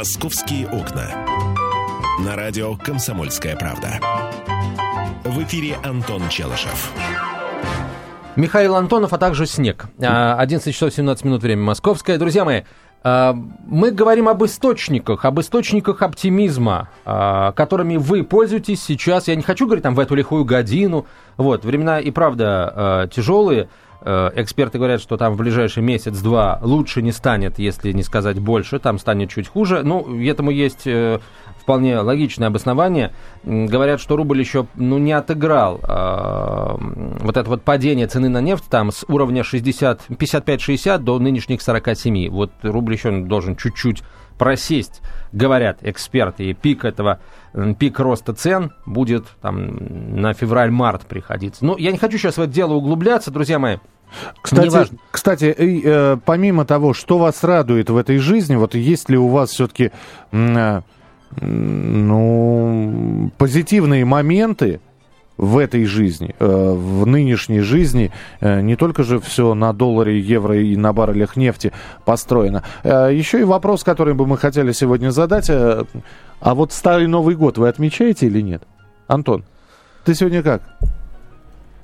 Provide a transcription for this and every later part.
«Московские окна». На радио «Комсомольская правда». В эфире Антон Челышев. Михаил Антонов, а также «Снег». 11 часов 17 минут, время московское. Друзья мои, а, мы говорим об источниках, об источниках оптимизма, а, которыми вы пользуетесь сейчас. Я не хочу говорить там в эту лихую годину. Вот, времена и правда а, тяжелые. Эксперты говорят, что там в ближайший месяц-два лучше не станет, если не сказать больше, там станет чуть хуже. Ну, этому есть э, вполне логичное обоснование. Говорят, что рубль еще ну, не отыграл э, вот это вот падение цены на нефть там с уровня 55-60 до нынешних 47. Вот рубль еще должен чуть-чуть просесть, говорят эксперты, и пик этого, пик роста цен будет там на февраль-март приходиться. Но я не хочу сейчас в это дело углубляться, друзья мои. Кстати, кстати э, помимо того, что вас радует в этой жизни, вот есть ли у вас все-таки э, ну, позитивные моменты в этой жизни, э, в нынешней жизни, э, не только же все на долларе, евро и на баррелях нефти построено. Э, еще и вопрос, который бы мы хотели сегодня задать. А вот Старый Новый год вы отмечаете или нет? Антон, ты сегодня как?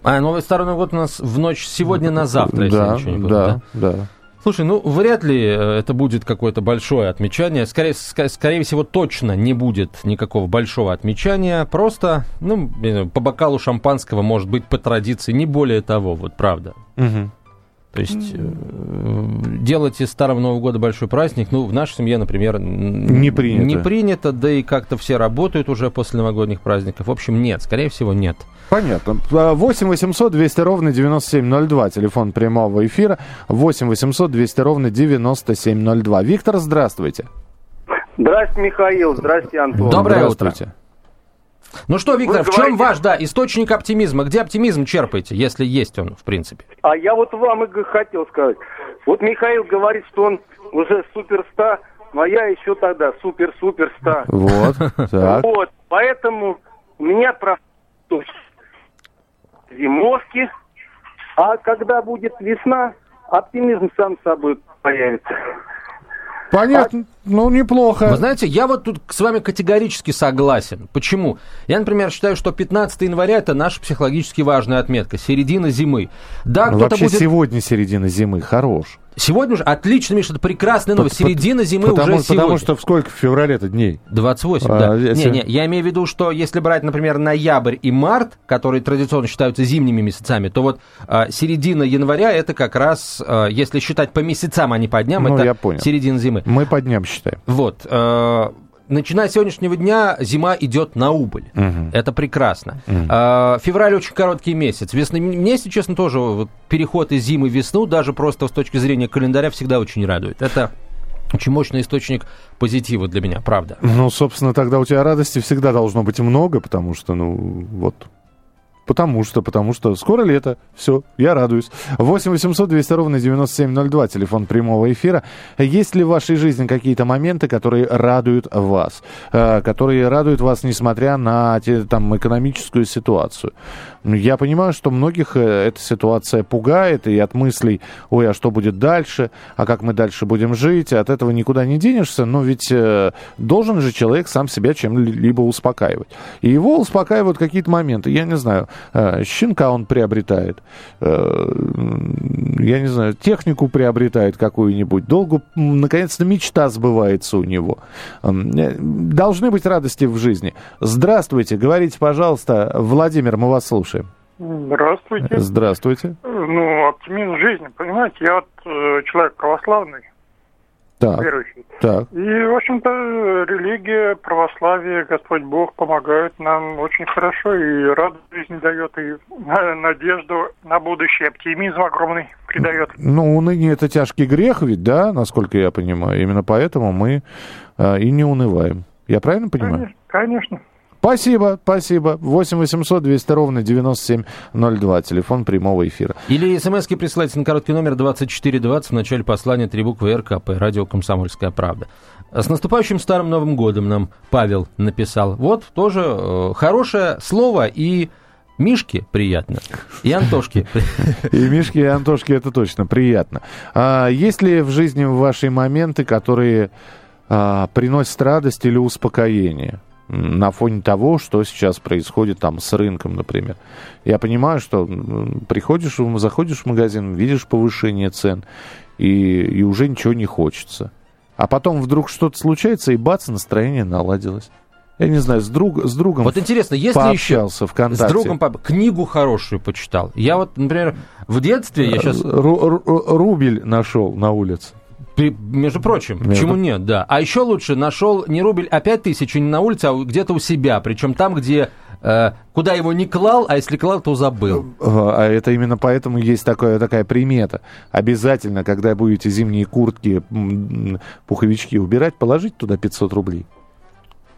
А, новый Старый Новый год у нас в ночь сегодня на завтра, если да, ничего не буду, да, да, да. Слушай, ну вряд ли э, это будет какое-то большое отмечание. Скорее, ск- скорее всего, точно не будет никакого большого отмечания. Просто, ну, по бокалу шампанского, может быть, по традиции, не более того, вот правда. Угу. То есть э, делать из Старого Нового года большой праздник, ну, в нашей семье, например, не принято. Не принято, да и как-то все работают уже после новогодних праздников. В общем, нет, скорее всего, нет. Понятно. 8 800 200 ровно 9702, телефон прямого эфира. 8 800 200 ровно 9702. Виктор, здравствуйте. Здравствуйте, Михаил. Здравствуйте, Антон. Доброе утро. Ну что, Виктор, Вы в чем говорите... ваш, да, источник оптимизма? Где оптимизм черпаете, если есть он, в принципе? А я вот вам и хотел сказать. Вот Михаил говорит, что он уже суперстар, но я еще тогда супер-суперстар. Вот, так. Вот, поэтому у меня про зимовки, а когда будет весна, оптимизм сам собой появится. Понятно. А... Ну, неплохо. Вы знаете, я вот тут с вами категорически согласен. Почему? Я, например, считаю, что 15 января это наша психологически важная отметка. Середина зимы. Да, ну, вообще будет... сегодня середина зимы. Хорош. Сегодня же отлично, Миша, это прекрасная новость. Середина зимы потому, уже сегодня. Потому что в сколько в феврале-то дней? 28, а, да. Если... Не, не, я имею в виду, что если брать, например, ноябрь и март, которые традиционно считаются зимними месяцами, то вот а, середина января это как раз, а, если считать по месяцам, а не по дням, ну, это середина зимы. Мы по дням считаем. Вот. А, начиная с сегодняшнего дня зима идет на убыль. Угу. Это прекрасно. Угу. А, февраль очень короткий месяц. Весна, мне, если честно, тоже вот, переход из зимы в весну, даже просто с точки зрения календаря, всегда очень радует. Это очень мощный источник позитива для меня, правда. Ну, собственно, тогда у тебя радости всегда должно быть много, потому что, ну, вот Потому что, потому что скоро лето. Все, я радуюсь. 8 800 200 ровно 9702, телефон прямого эфира. Есть ли в вашей жизни какие-то моменты, которые радуют вас? Э, которые радуют вас, несмотря на там, экономическую ситуацию? Я понимаю, что многих э, эта ситуация пугает, и от мыслей, ой, а что будет дальше, а как мы дальше будем жить, от этого никуда не денешься, но ведь э, должен же человек сам себя чем-либо успокаивать. И его успокаивают какие-то моменты. Я не знаю, щенка он приобретает, я не знаю, технику приобретает какую-нибудь, долго, наконец-то, мечта сбывается у него. Должны быть радости в жизни. Здравствуйте, говорите, пожалуйста, Владимир, мы вас слушаем. Здравствуйте. Здравствуйте. Ну, оптимизм жизни, понимаете, я вот э, человек православный, так, верующий. Так. И, в общем-то, религия, православие, Господь Бог помогают нам очень хорошо и радость жизни дает, и надежду на будущее, оптимизм огромный придает. Ну, уныние это тяжкий грех ведь, да, насколько я понимаю. Именно поэтому мы э, и не унываем. Я правильно понимаю? Конечно, конечно. Спасибо, спасибо. 8 800 200 ровно 9702, телефон прямого эфира. Или смски присылайте на короткий номер 2420 в начале послания три буквы РКП, радио «Комсомольская правда». С наступающим Старым Новым Годом нам Павел написал. Вот тоже э, хорошее слово и Мишке приятно. И Антошке. И Мишке, и Антошке это точно приятно. А есть ли в жизни ваши моменты, которые а, приносит радость или успокоение на фоне того, что сейчас происходит там с рынком, например. Я понимаю, что приходишь, заходишь в магазин, видишь повышение цен, и, и уже ничего не хочется. А потом вдруг что-то случается, и бац, настроение наладилось. Я не знаю, с, друг, с другом Вот интересно, если еще ВКонтакте. с другом по- книгу хорошую почитал. Я вот, например, в детстве, я сейчас, Ру- ру- рубль нашел на улице. Между прочим, Между- почему нет, да. А еще лучше нашел не рубль, а пять тысяч не на улице, а где-то у себя. Причем там, где э, куда его не клал, а если клал, то забыл. А это именно поэтому есть такое, такая примета. Обязательно, когда будете зимние куртки, пуховички убирать, положить туда 500 рублей.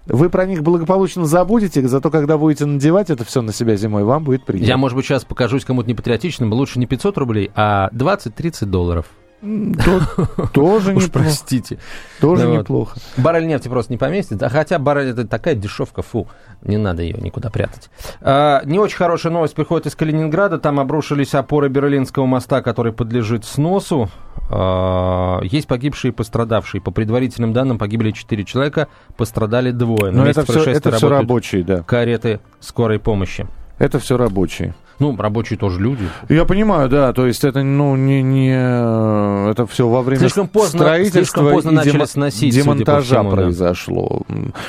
Вы про них благополучно забудете, зато когда будете надевать это все на себя зимой, вам будет приятно. Я, может быть, сейчас покажусь кому-то непатриотичным. Лучше не 500 рублей, а 20-30 долларов. То- тоже Уж неплохо. простите. Тоже Ну вот. неплохо. Баррель нефти просто не поместит. А хотя баррель это такая дешевка, фу, не надо ее никуда прятать. А, не очень хорошая новость приходит из Калининграда. Там обрушились опоры Берлинского моста, который подлежит сносу. А, есть погибшие и пострадавшие. По предварительным данным погибли 4 человека, пострадали двое. Но это все, это рабочие, да. кареты скорой помощи. Это все рабочие. Ну, рабочие тоже люди. Я понимаю, да, то есть это, ну, не, не это все во время Слишком поздно- строительства слишком поздно и начали демо- сносить, демонтажа всему, да. произошло.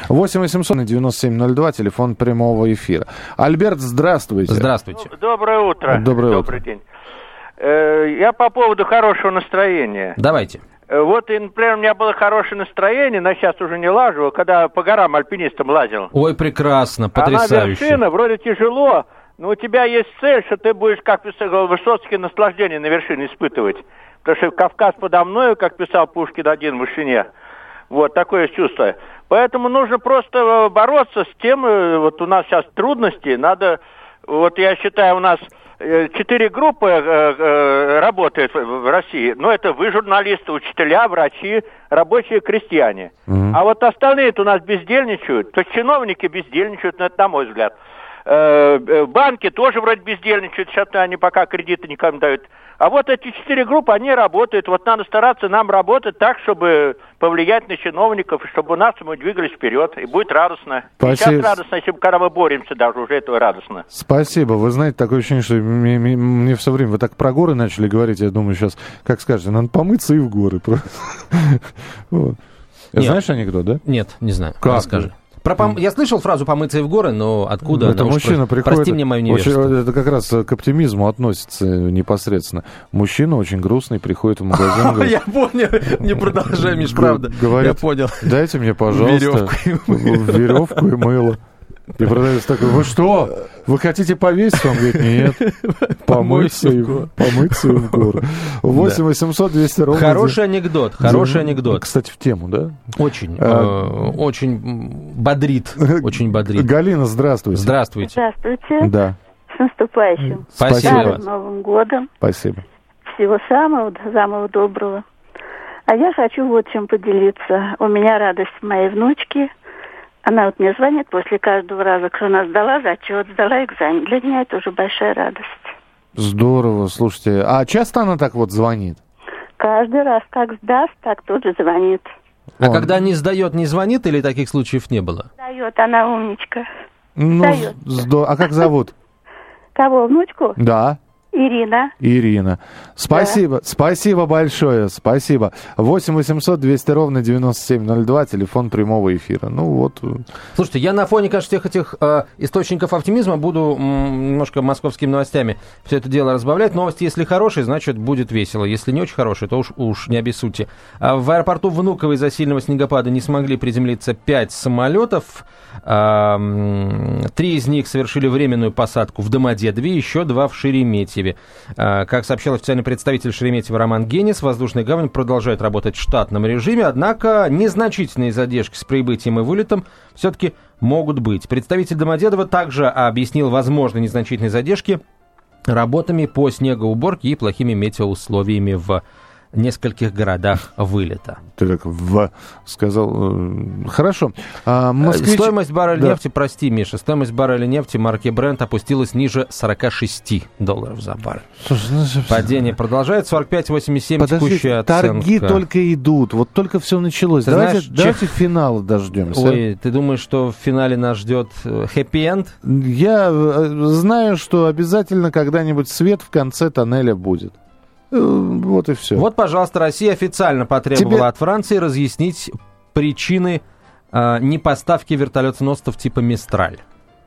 8 800 на 9702, телефон прямого эфира. Альберт, здравствуйте. Здравствуйте. Доброе утро. Доброе Добрый день. Э, Я по поводу хорошего настроения. Давайте. Э, Вот, и, например, у меня было хорошее настроение, но сейчас уже не лажу, когда по горам альпинистом лазил. Ой, прекрасно, А на потрясающе. вершина вроде тяжело, но у тебя есть цель, что ты будешь, как писал Высоцкий, наслаждение на вершине испытывать. Потому что Кавказ подо мною, как писал Пушкин один в вышине. Вот, такое чувство. Поэтому нужно просто э, бороться с тем, э, вот у нас сейчас трудности, надо, вот я считаю, у нас э, четыре группы э, э, работают в- России. Ну, это вы, журналисты, учителя, врачи, рабочие, крестьяне. А вот остальные-то у нас бездельничают. То есть чиновники бездельничают, ну, это на мой взгляд. Э, э, Банки тоже вроде бездельничают, сейчас они пока кредиты никому не дают. А вот эти четыре группы, они работают. Вот надо стараться нам работать так, чтобы повлиять на чиновников, и чтобы у нас мы двигались вперед. И будет радостно. И Спасибо. Сейчас радостно, если бы, когда мы боремся даже, уже этого радостно. Спасибо. Вы знаете, такое ощущение, что мне, мне- мне все время... Вы так про горы начали говорить, я думаю, сейчас, как скажете, надо помыться и в горы. Знаешь анекдот, да? Нет, не знаю. Как Расскажи. Про пом- Я слышал фразу «помыться и в горы», но откуда Это она? Уж мужчина про- приходит... Прости мне мою очень- невежество. это как раз к оптимизму относится непосредственно. Мужчина очень грустный, приходит в магазин, говорит, Я понял, не продолжай, Миш, правда. говорит, Я понял. дайте мне, пожалуйста, Веревку и мыло». И продавец такой, вы что, вы хотите повесить? Он говорит, нет, помыться и, в помыться и в горы. 8 800 200 ровно. Хороший анекдот, хороший анекдот. Кстати, в тему, да? Очень, А, э, очень бодрит, очень бодрит. Галина, здравствуйте. Здравствуйте. Здравствуйте. Да, С наступающим. Спасибо. Старым Новым годом. спасибо. Всего самого, самого доброго. А я хочу вот чем поделиться. У меня радость моей внучки. Она вот мне звонит после каждого раза, что она сдала зачет, сдала экзамен. Для меня это уже большая радость. Здорово, слушайте. А часто она так вот звонит? Каждый раз как сдаст, так тут же звонит. А Он- когда не сдает, не звонит или таких случаев не было? Дает, она умничка. Ну, Дает. здо- А как зовут? Кого, внучку? Да. Ирина. Ирина. Спасибо, спасибо большое, спасибо. 8 800 200 ровно 9702, телефон прямого эфира. Ну вот, Слушайте, я на фоне, конечно, всех этих э, источников оптимизма буду м, немножко московскими новостями все это дело разбавлять. Новости, если хорошие, значит, будет весело. Если не очень хорошие, то уж, уж не обессудьте. А в аэропорту Внуково из-за сильного снегопада не смогли приземлиться пять самолетов. А, Три из них совершили временную посадку в Домодедове, еще два в Шереметьеве. А, Как сообщил официальный представитель Шереметьева Роман Генис, воздушная гавань продолжает работать в штатном режиме, однако незначительные задержки с прибытием и вылетом все-таки могут быть. Представитель Домодедова также объяснил возможные незначительные задержки работами по снегоуборке и плохими метеоусловиями в нескольких городах вылета. Ты так в сказал. э, Хорошо. А, москвич- Стоимость барреля Да. нефти, прости, Миша, стоимость барреля нефти марки Brent опустилась ниже 46 долларов за баррель. Слушай, ну, Падение продолжается, 45,87 Подожди, текущая торги оценка. только идут. Вот только все началось. Ты давайте знаешь, давайте финала дождемся. Ой, ты думаешь, что в финале нас ждет хэппи-энд? Я э, знаю, что обязательно когда-нибудь свет в конце тоннеля будет. Э, Вот и все. Вот, пожалуйста, Россия официально потребовала Тебе- от Франции разъяснить причины э, непоставки вертолетоносцев типа «Мистраль».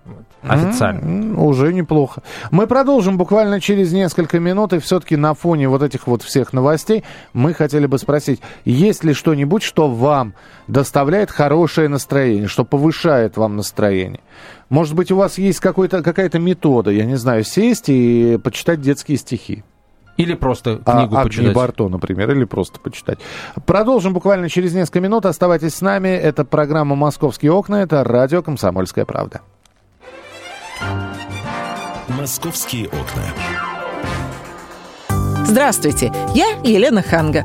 Вот. Официально. М, Уже неплохо. Мы продолжим буквально через несколько минут, и все-таки на фоне вот этих вот всех новостей мы хотели бы спросить, есть ли что-нибудь, что вам доставляет хорошее настроение, что повышает вам настроение? Может быть, у вас есть какая-то метода, я не знаю, сесть и почитать детские стихи? Или просто А, книгу Агни почитать. Барто, например, или просто почитать. Продолжим буквально через несколько минут. Оставайтесь с нами. Это программа «Московские окна». Это радио «Комсомольская правда». «Московские окна». Здравствуйте, я Елена Ханга.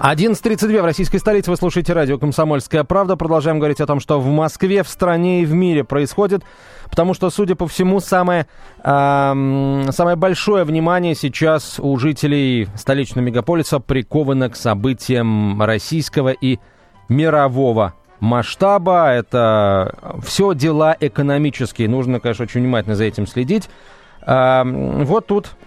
11.32 в российской столице. Вы слушаете радио «Комсомольская правда». Продолжаем говорить о том, что в Москве, в стране и в мире происходит. Потому что, судя по всему, самое, ам, самое большое внимание сейчас у жителей столичного мегаполиса приковано к событиям российского и мирового масштаба. Это все дела экономические. Нужно, конечно, очень внимательно за этим следить. Ам, Вот тут Э,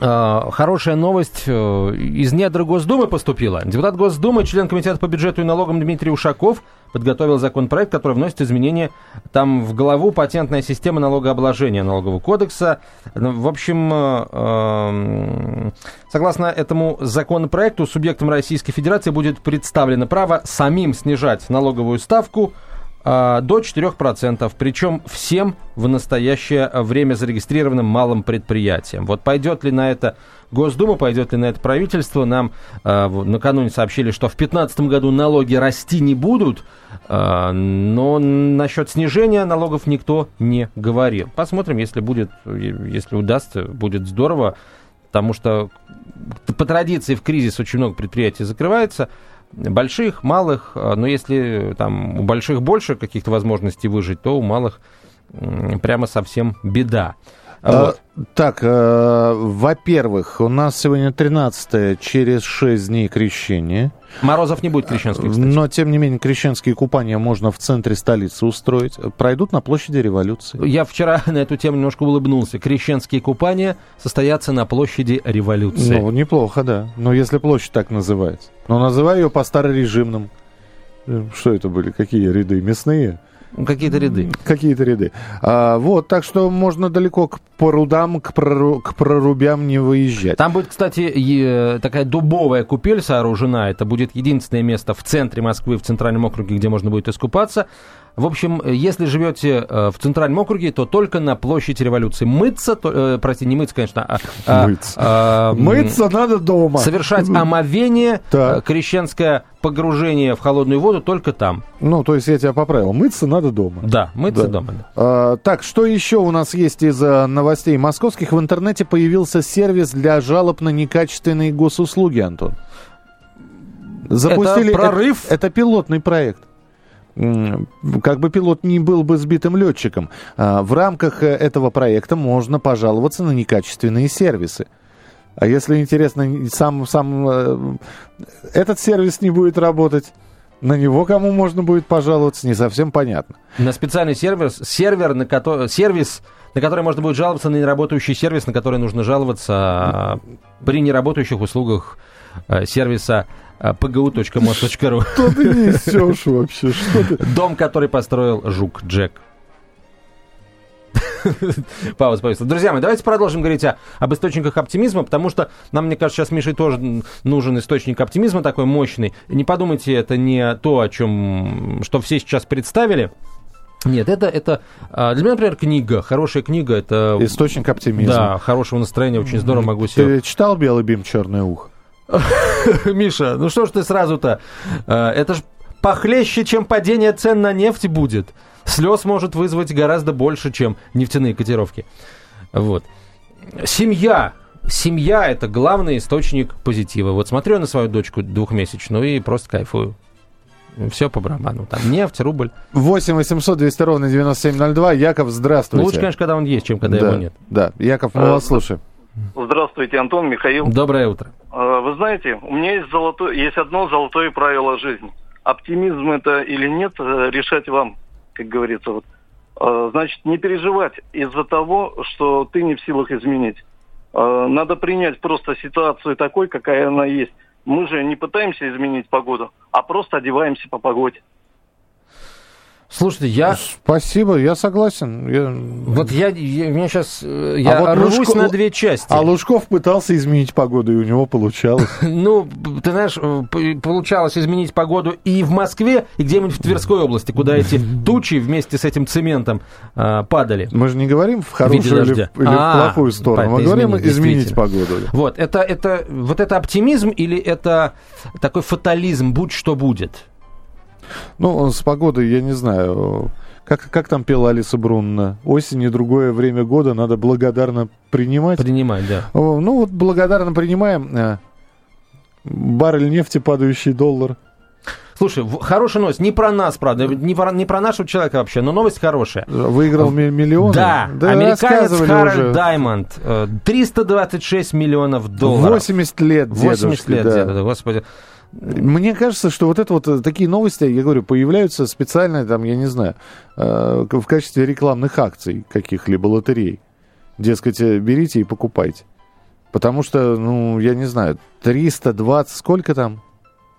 Хорошая новость э, из недр Госдумы поступила. Депутат Госдумы, член Комитета по бюджету и налогам Дмитрий Ушаков подготовил законопроект, который вносит изменения там в главу патентная система налогообложения налогового кодекса. Ну, В общем, э, э, согласно этому законопроекту, субъектам Российской Федерации будет представлено право самим снижать налоговую ставку до 4%, причем всем в настоящее время зарегистрированным малым предприятиям. Вот пойдет ли на это Госдума, пойдет ли на это правительство, нам а, в- накануне сообщили, что в 2015 году налоги расти не будут, а, но насчет снижения налогов никто не говорил. Посмотрим, если будет, если удастся, будет здорово, потому что по традиции в кризис очень много предприятий закрывается, больших, малых, а, но если там у больших больше каких-то возможностей выжить, то у малых прямо совсем беда. А, Вот. Так, э, во-первых, у нас сегодня 13 через 6 дней крещения. Морозов не будет крещенский, кстати. Но, тем не менее, крещенские купания можно в центре столицы устроить. Пройдут на площади революции. Я вчера на эту тему немножко улыбнулся. Крещенские купания состоятся на площади революции. Ну, неплохо, да. Но если площадь так называется. Но называй ее по старорежимным. Э, Что это были? Какие ряды? Мясные? Какие-то ряды. Какие-то ряды. А, вот, так что можно далеко к прудам, к, прору- к прорубям не выезжать. Там будет, кстати, такая дубовая купель сооружена. Это будет единственное место в центре Москвы, в центральном округе, где можно будет искупаться. В общем, э, если живете э, в центральном округе, то только на площади революции. Мыться, то, э, прости, не мыться, конечно, а, а, Мыться. а, Мыться надо дома. Совершать омовение, Так. э, крещенское погружение в холодную воду только там. Ну, то есть я тебя поправил. Мыться надо дома. Да, мыться Да. дома. да. А, так, что еще у нас есть из а, новостей московских? В интернете появился сервис для жалоб на некачественные госуслуги, Антон. Запустили... прорыв? Это, это пилотный проект. Как бы пилот не был бы сбитым летчиком, а, в рамках э, этого проекта можно пожаловаться на некачественные сервисы. А если интересно, сам, сам э, этот сервис не будет работать, на него кому можно будет пожаловаться, не совсем понятно. На специальный сервер, сервер на который, сервис, на который можно будет жаловаться на неработающий сервис, на который нужно жаловаться а, при неработающих услугах сервиса а, pgu.mos.ru. Что ты несешь вообще? Что ты? Дом, который построил Жук Джек. Пауза повисла. Друзья мои, давайте продолжим говорить о, об источниках оптимизма, потому что нам, мне кажется, сейчас Мише тоже нужен источник оптимизма такой мощный. Не подумайте, это не то, о чем, что все сейчас представили. Нет, это, это а, для меня, например, книга, хорошая книга, это... Источник оптимизма. Да, хорошего настроения, очень здорово могу себе... Ты читал «Белый бим, черное ухо»? Миша, ну что ж ты сразу-то? А, это ж похлеще, чем падение цен на нефть будет. Слез может вызвать гораздо больше, чем нефтяные котировки. Вот. Семья. Семья – это главный источник позитива. Вот смотрю на свою дочку двухмесячную и просто кайфую. Все по барабану. Там нефть, рубль. 8 800 200 ровно 9702. Яков, здравствуйте. Ну, лучше, конечно, когда он есть, чем когда да, его нет. Да, Яков, мы А, вас слушаем. Здравствуйте, Антон, Михаил. Доброе утро. А, Вы знаете, у меня есть, золотое, есть одно золотое правило жизни. Оптимизм это или нет, э, решать вам, как говорится. Вот. А, Значит, не переживать из-за того, что ты не в силах изменить. А, Надо принять просто ситуацию такой, какая она есть. Мы же не пытаемся изменить погоду, а просто одеваемся по погоде. Слушайте, я... Спасибо, я согласен. Я- Вот я, я, меня сейчас... Я А вот рвусь Лужко- на две части. А Лужков пытался изменить погоду, и у него получалось. Ну, ты знаешь, э, получалось изменить погоду и в Москве, и где-нибудь в Тверской области, куда эти тучи вместе с этим цементом а, падали. Мы же не говорим в хорошую или, в- или А, в плохую сторону. Мы говорим изменить, погоду. Вот, это, это, вот это оптимизм или это такой фатализм, будь что будет? Ну, с погодой, я не знаю. Как, как там пела Алиса Брунна? Осень и другое время года надо благодарно принимать. Принимать, да. Ну, вот благодарно принимаем. э, Баррель нефти, падающий доллар. Слушай, хорошая новость, не про нас, правда, не про, не про нашего человека вообще, но новость хорошая. Выиграл ми- миллионы. Да, американец рассказывали Харальд. Даймонд, э, 326 миллионов долларов. 80 лет 80 дедушке, лет, да. дедушка, господи. Мне кажется, что вот это вот э, такие новости, я говорю, появляются специально, там, я не знаю, э, в качестве рекламных акций каких-либо лотерей. Дескать, э, берите и покупайте. Потому что, ну, я не знаю, 320, сколько там?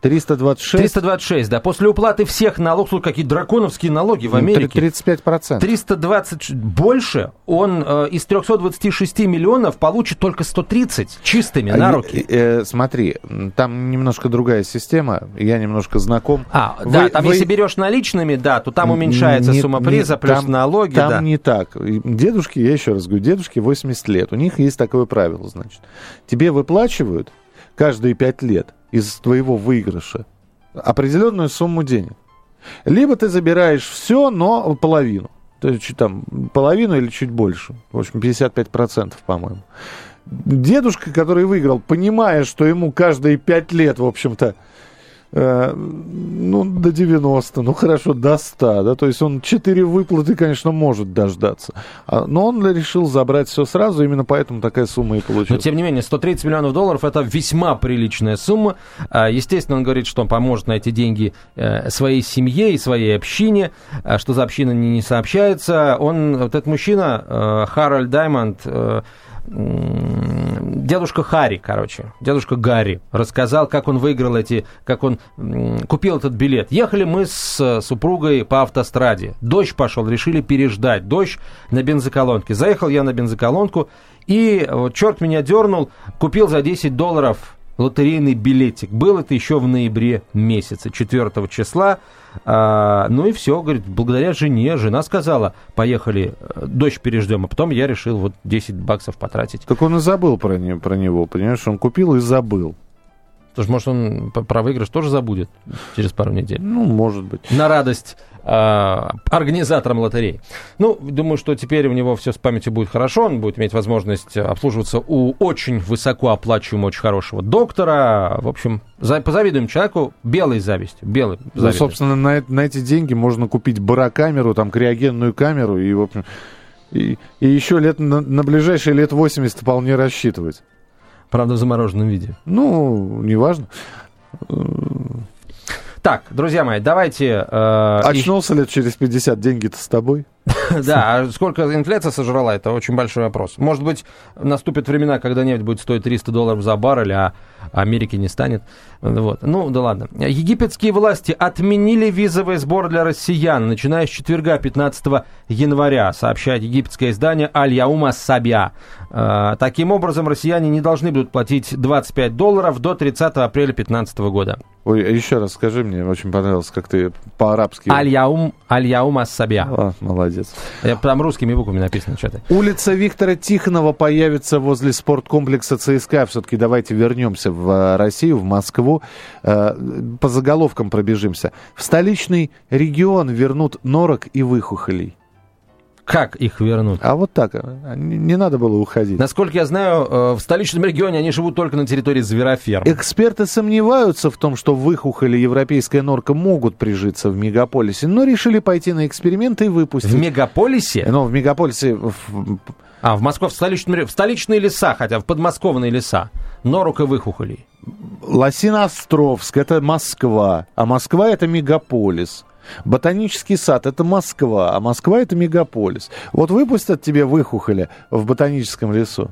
326? 326, да. После уплаты всех налогов, слушай, какие драконовские налоги в Америке. 35%. 320 ш- больше, он э, из 326 миллионов получит только 130 чистыми А на руки. э, смотри, м, там немножко другая система, я немножко знаком. А, Вы- да, там вы- если берешь наличными, да, то там уменьшается Не- сумма не- приза, плюс там- налоги, Там да. не так. Дедушки, я еще раз говорю, дедушке 80 лет. У них есть такое правило, значит. Тебе выплачивают каждые 5 лет из твоего выигрыша определенную сумму денег. Либо ты забираешь все, но половину. То есть чуть там половину или чуть больше. В общем, 55%, по-моему. Дедушка, который выиграл, понимая, что ему каждые 5 лет, в общем-то, э, ну, до 90, ну, хорошо, до 100, да, то есть он 4 выплаты, конечно, может дождаться, А, но он решил забрать все сразу, именно поэтому такая сумма и Но, получилась. тем не менее, 130 миллионов долларов – это весьма приличная сумма. А, Естественно, он говорит, что он поможет на эти деньги э, своей семье и своей общине. А Что за община, не, сообщается. Он, вот этот мужчина, э, Харальд Даймонд, дедушка Харри, короче, дедушка Гарри, рассказал, как он выиграл эти, как он купил этот билет. Ехали мы с э, супругой по автостраде. Дождь пошел, решили переждать. Дождь на бензоколонке. Заехал я на бензоколонку, и вот черт меня дернул, купил за 10 долларов лотерейный билетик. Был это еще в ноябре месяце, 4 числа. А, ну и все, говорит, благодаря жене. Жена сказала, поехали, дождь переждем. А потом я решил вот 10 баксов потратить. Так он и забыл про, не- про него, понимаешь, он купил и забыл. Потому что, может, он про выигрыш тоже забудет через пару недель. Ну, может быть. На радость а, организаторам лотерей. Ну, думаю, что теперь у него все с памятью будет хорошо. Он будет иметь возможность обслуживаться у очень высокооплачиваемого, очень хорошего доктора. В общем, за- позавидуем человеку белой завистью. Белой Ну, завистью. собственно, на, на эти деньги можно купить барокамеру, там, криогенную камеру и, в общем, и, и еще лет на, на ближайшие лет 80 вполне рассчитывать. Правда, в замороженном виде. Ну, неважно. Так, друзья мои, давайте... э, Очнулся лет через 50, деньги-то с тобой. Да, а сколько инфляция сожрала, это очень большой вопрос. Может быть, наступят времена, когда нефть будет стоить 300 долларов за баррель, а Америки не станет. Вот. Ну, да ладно. Египетские власти отменили визовый сбор для россиян, начиная с четверга, 15 января, сообщает египетское издание Аль-Яума Сабия. Э, таким образом, россияне не должны будут платить 25 долларов до 30 апреля 2015 года. Ой, еще раз скажи мне, очень понравилось, как ты по-арабски... Аль-Яум, Аль-Яум Ас-Сабия. А, молодец. Я, там русскими буквами написано что-то. Улица Виктора Тихонова появится возле спорткомплекса ЦСКА. Все-таки давайте вернемся в э, Россию, в Москву. Э, по заголовкам пробежимся. В столичный регион вернут норок и выхухолей. Как их вернуть? А вот так. Не, надо было уходить. Насколько я знаю, э, в столичном регионе они живут только на территории звероферм. Эксперты сомневаются в том, что выхухоль и европейская норка могут прижиться в мегаполисе, но решили пойти на эксперимент и выпустить. В мегаполисе? Ну, в мегаполисе... А, в Москве, в, столичном, в столичные леса, хотя в подмосковные леса. Норок и выхухолей. Лосиноостровск – это Москва, а Москва – это мегаполис. Ботанический сад – это Москва, а Москва – это мегаполис. Вот выпустят тебе выхухоля в ботаническом лесу,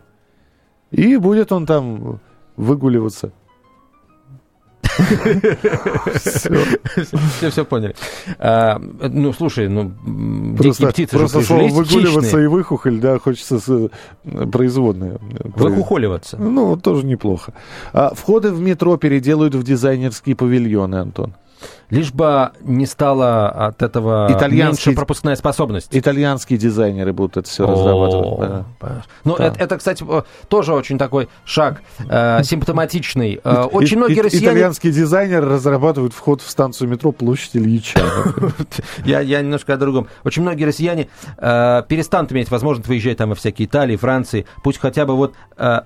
и будет он там выгуливаться. Все, все поняли. А, ну, слушай, ну, дикие птицы Просто слово выгуливаться и выхухоль, да, хочется производные. Выхухоливаться. Ну, тоже неплохо. А, входы в метро переделают в дизайнерские павильоны, Антон. Лишь бы не стало от этого меньше пропускная способность. Итальянские дизайнеры будут это все разрабатывать. Ну, это, кстати, тоже очень такой шаг э, симптоматичный. Э, очень многие россияне... Итальянские дизайнеры разрабатывают вход в станцию метро площадь Ильича. я, немножко о другом. Очень многие россияне э, перестанут иметь возможность выезжать там во всякие Италии, Франции. Пусть хотя бы вот,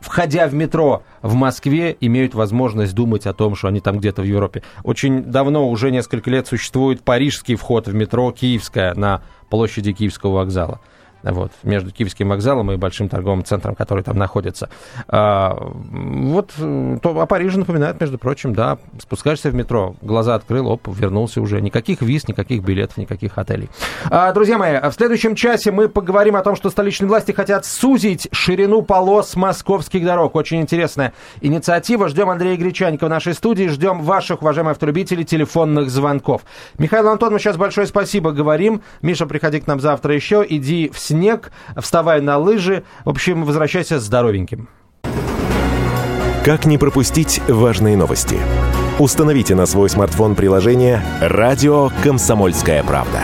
входя в метро в Москве, имеют возможность думать о том, что они там где-то в Европе. Очень давно уже несколько лет существует парижский вход в метро Киевская на площади Киевского вокзала вот, между Киевским вокзалом и большим торговым центром, который там находится. А, вот то, о Париже напоминает, между прочим, да, спускаешься в метро, глаза открыл, оп, вернулся уже. Никаких виз, никаких билетов, никаких отелей. А, друзья мои, в следующем часе мы поговорим о том, что столичные власти хотят сузить ширину полос московских дорог. Очень интересная инициатива. Ждем Андрея Гречаника в нашей студии, ждем ваших, уважаемые автолюбители, телефонных звонков. Михаил Антон, мы сейчас большое спасибо говорим. Миша, приходи к нам завтра еще, иди в снег, вставай на лыжи. В общем, возвращайся здоровеньким. Как не пропустить важные новости? Установите на свой смартфон приложение «Радио Комсомольская правда».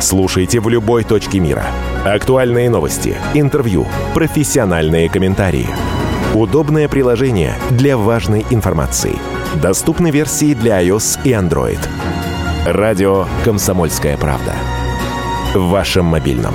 Слушайте в любой точке мира. Актуальные новости, интервью, профессиональные комментарии. Удобное приложение для важной информации. Доступны версии для iOS и Android. Радио «Комсомольская правда» в вашем мобильном.